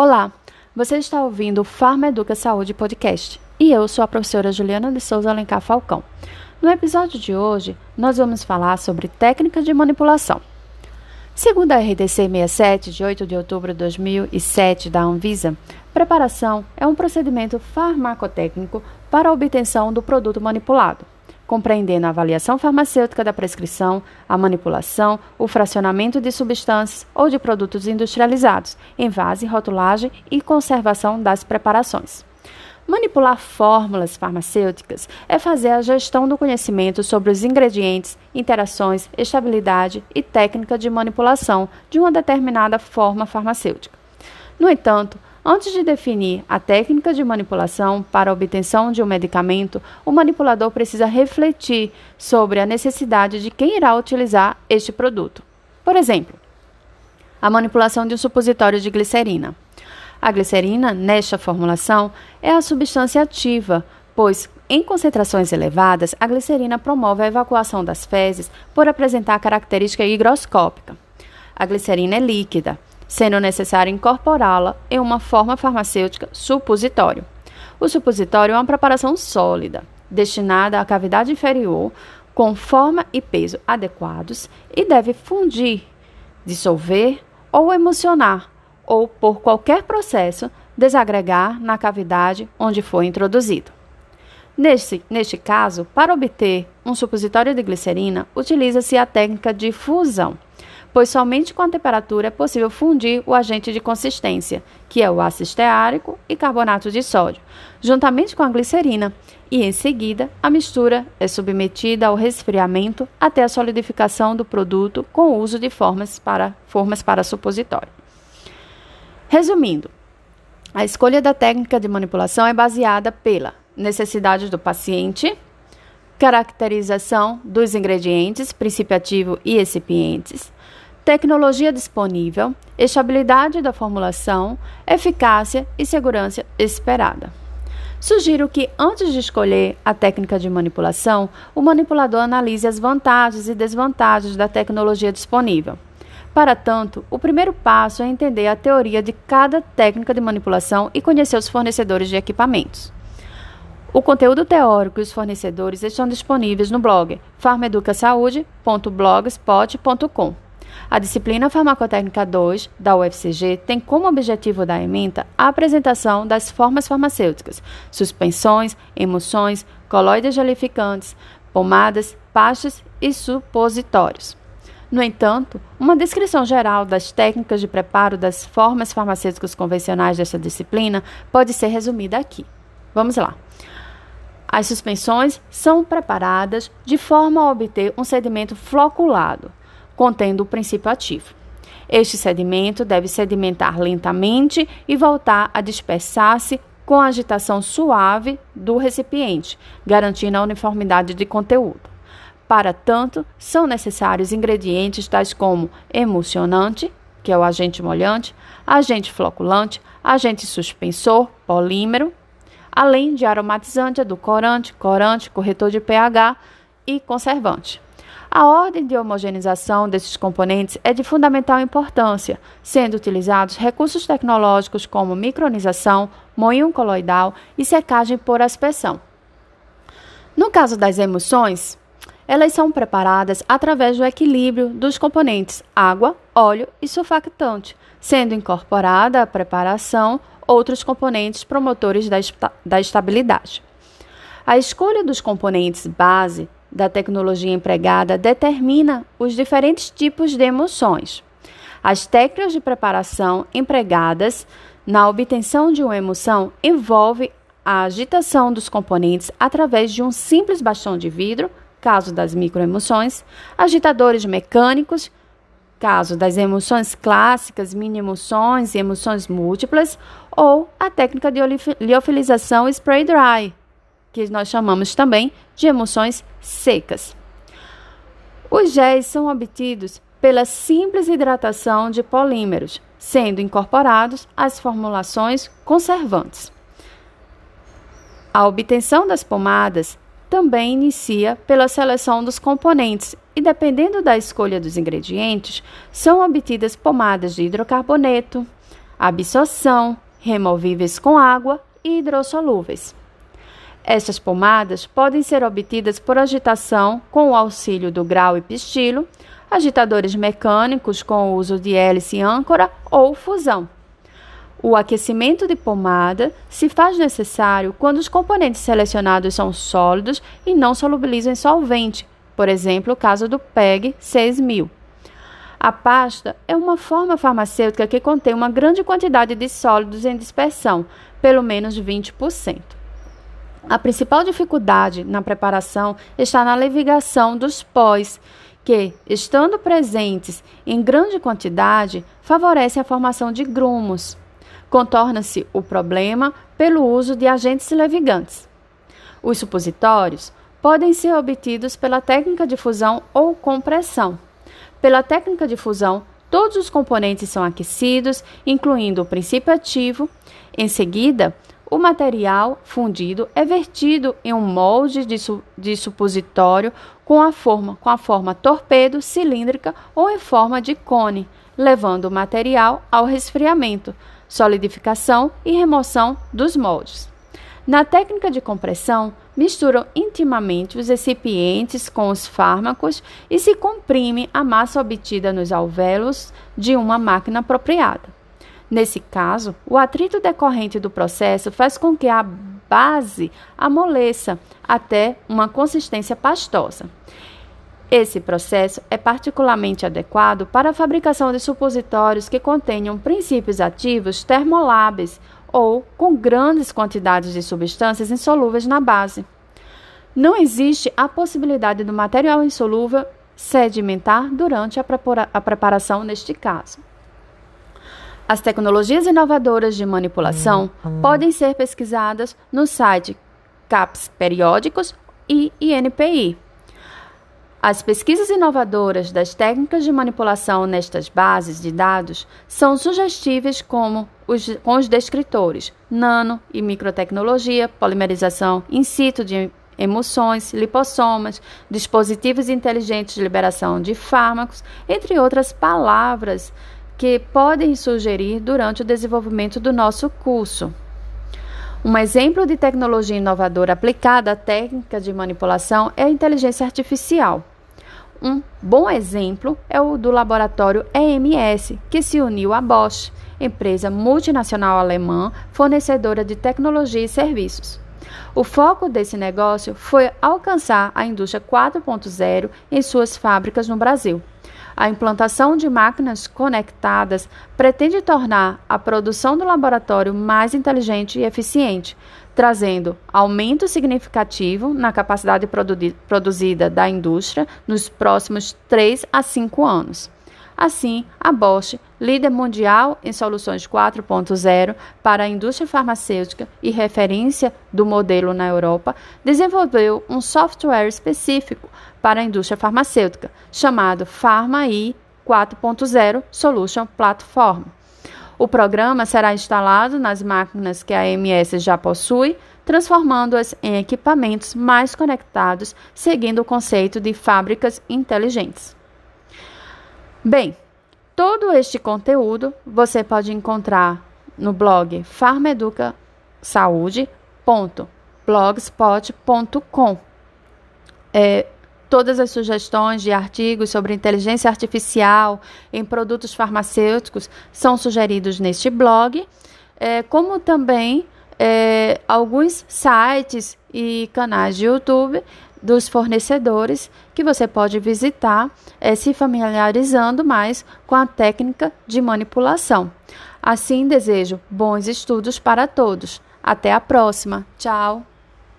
Olá, você está ouvindo o Farma Educa Saúde Podcast e eu sou a professora Juliana de Souza Alencar Falcão. No episódio de hoje, nós vamos falar sobre técnica de manipulação. Segundo a RDC 67, de 8 de outubro de 2007, da Anvisa, preparação é um procedimento farmacotécnico para a obtenção do produto manipulado compreendendo a avaliação farmacêutica da prescrição, a manipulação, o fracionamento de substâncias ou de produtos industrializados, envase, rotulagem e conservação das preparações. Manipular fórmulas farmacêuticas é fazer a gestão do conhecimento sobre os ingredientes, interações, estabilidade e técnica de manipulação de uma determinada forma farmacêutica. No entanto, Antes de definir a técnica de manipulação para a obtenção de um medicamento, o manipulador precisa refletir sobre a necessidade de quem irá utilizar este produto. Por exemplo, a manipulação de um supositório de glicerina. A glicerina, nesta formulação, é a substância ativa, pois, em concentrações elevadas, a glicerina promove a evacuação das fezes por apresentar característica higroscópica. A glicerina é líquida, sendo necessário incorporá-la em uma forma farmacêutica supositório. O supositório é uma preparação sólida, destinada à cavidade inferior, com forma e peso adequados e deve fundir, dissolver ou emulsionar, ou por qualquer processo desagregar na cavidade onde foi introduzido. Neste, neste caso, para obter um supositório de glicerina, utiliza-se a técnica de fusão pois somente com a temperatura é possível fundir o agente de consistência, que é o ácido esteárico e carbonato de sódio, juntamente com a glicerina, e em seguida a mistura é submetida ao resfriamento até a solidificação do produto com o uso de formas para, formas para supositório. Resumindo, a escolha da técnica de manipulação é baseada pela necessidade do paciente, caracterização dos ingredientes, princípio ativo e recipientes, tecnologia disponível, estabilidade da formulação, eficácia e segurança esperada. Sugiro que, antes de escolher a técnica de manipulação, o manipulador analise as vantagens e desvantagens da tecnologia disponível. Para tanto, o primeiro passo é entender a teoria de cada técnica de manipulação e conhecer os fornecedores de equipamentos. O conteúdo teórico e os fornecedores estão disponíveis no blog farmaeducasaude.blogspot.com. A disciplina Farmacotécnica 2 da UFCG tem como objetivo da ementa a apresentação das formas farmacêuticas, suspensões, emulsões, colóides gelificantes, pomadas, pastas e supositórios. No entanto, uma descrição geral das técnicas de preparo das formas farmacêuticas convencionais desta disciplina pode ser resumida aqui. Vamos lá. As suspensões são preparadas de forma a obter um sedimento floculado, contendo o princípio ativo. Este sedimento deve sedimentar lentamente e voltar a dispersar-se com a agitação suave do recipiente, garantindo a uniformidade de conteúdo. Para tanto, são necessários ingredientes tais como emulsionante, que é o agente molhante, agente floculante, agente suspensor, polímero, além de aromatizante, edulcorante, corante, corretor de pH e conservante. A ordem de homogeneização desses componentes é de fundamental importância, sendo utilizados recursos tecnológicos como micronização, moinho coloidal e secagem por aspersão. No caso das emulsões, elas são preparadas através do equilíbrio dos componentes água, óleo e surfactante, sendo incorporada à preparação outros componentes promotores da, da estabilidade. A escolha dos componentes base da tecnologia empregada determina os diferentes tipos de emoções. As técnicas de preparação empregadas na obtenção de uma emoção envolvem a agitação dos componentes através de um simples bastão de vidro, caso das microemoções, agitadores mecânicos, caso das emoções clássicas, mini-emoções e emoções múltiplas, ou a técnica de liofilização spray dry, que nós chamamos também de emulsões secas. Os géis são obtidos pela simples hidratação de polímeros, sendo incorporados às formulações conservantes. A obtenção das pomadas também inicia pela seleção dos componentes e, dependendo da escolha dos ingredientes, são obtidas pomadas de hidrocarboneto, absorção, removíveis com água e hidrossolúveis. Estas pomadas podem ser obtidas por agitação com o auxílio do grau e pistilo, agitadores mecânicos com o uso de hélice âncora ou fusão. O aquecimento de pomada se faz necessário quando os componentes selecionados são sólidos e não solubilizam em solvente, por exemplo, o caso do PEG 6000. A pasta é uma forma farmacêutica que contém uma grande quantidade de sólidos em dispersão, pelo menos 20%. A principal dificuldade na preparação está na levigação dos pós, que, estando presentes em grande quantidade, favorecem a formação de grumos. Contorna-se o problema pelo uso de agentes levigantes. Os supositórios podem ser obtidos pela técnica de fusão ou compressão. Pela técnica de fusão, todos os componentes são aquecidos, incluindo o princípio ativo. Em seguida, o material fundido é vertido em um molde de, su de supositório com a forma, com a forma torpedo, cilíndrica ou em forma de cone, levando o material ao resfriamento, solidificação e remoção dos moldes. Na técnica de compressão, misturam intimamente os recipientes com os fármacos e se comprime a massa obtida nos alvéolos de uma máquina apropriada. Nesse caso, o atrito decorrente do processo faz com que a base amoleça até uma consistência pastosa. Esse processo é particularmente adequado para a fabricação de supositórios que contenham princípios ativos termoláveis ou com grandes quantidades de substâncias insolúveis na base. Não existe a possibilidade do material insolúvel sedimentar durante a, preparação neste caso. As tecnologias inovadoras de manipulação podem ser pesquisadas no site CAPS Periódicos e INPI. As pesquisas inovadoras das técnicas de manipulação nestas bases de dados são sugestíveis como os, com os descritores nano e microtecnologia, polimerização in situ de emoções, lipossomas, dispositivos inteligentes de liberação de fármacos, entre outras palavras que podem sugerir durante o desenvolvimento do nosso curso. Um exemplo de tecnologia inovadora aplicada à técnica de manipulação é a inteligência artificial. Um bom exemplo é o do laboratório EMS, que se uniu à Bosch, empresa multinacional alemã fornecedora de tecnologia e serviços. O foco desse negócio foi alcançar a indústria 4.0 em suas fábricas no Brasil. A implantação de máquinas conectadas pretende tornar a produção do laboratório mais inteligente e eficiente, trazendo aumento significativo na capacidade produzida da indústria nos próximos 3 a 5 anos. Assim, a Bosch, líder mundial em soluções 4.0 para a indústria farmacêutica e referência do modelo na Europa, desenvolveu um software específico para a indústria farmacêutica, chamado PharmaI 4.0 Solution Platform. O programa será instalado nas máquinas que a AMS já possui, transformando-as em equipamentos mais conectados, seguindo o conceito de fábricas inteligentes. Bem, todo este conteúdo você pode encontrar no blog farmeducasaude.blogspot.com. É, Todas as sugestões de artigos sobre inteligência artificial em produtos farmacêuticos são sugeridos neste blog, é, como também é, alguns sites e canais de YouTube dos fornecedores que você pode visitar, é, se familiarizando mais com a técnica de manipulação. Assim, desejo bons estudos para todos. Até a próxima. Tchau!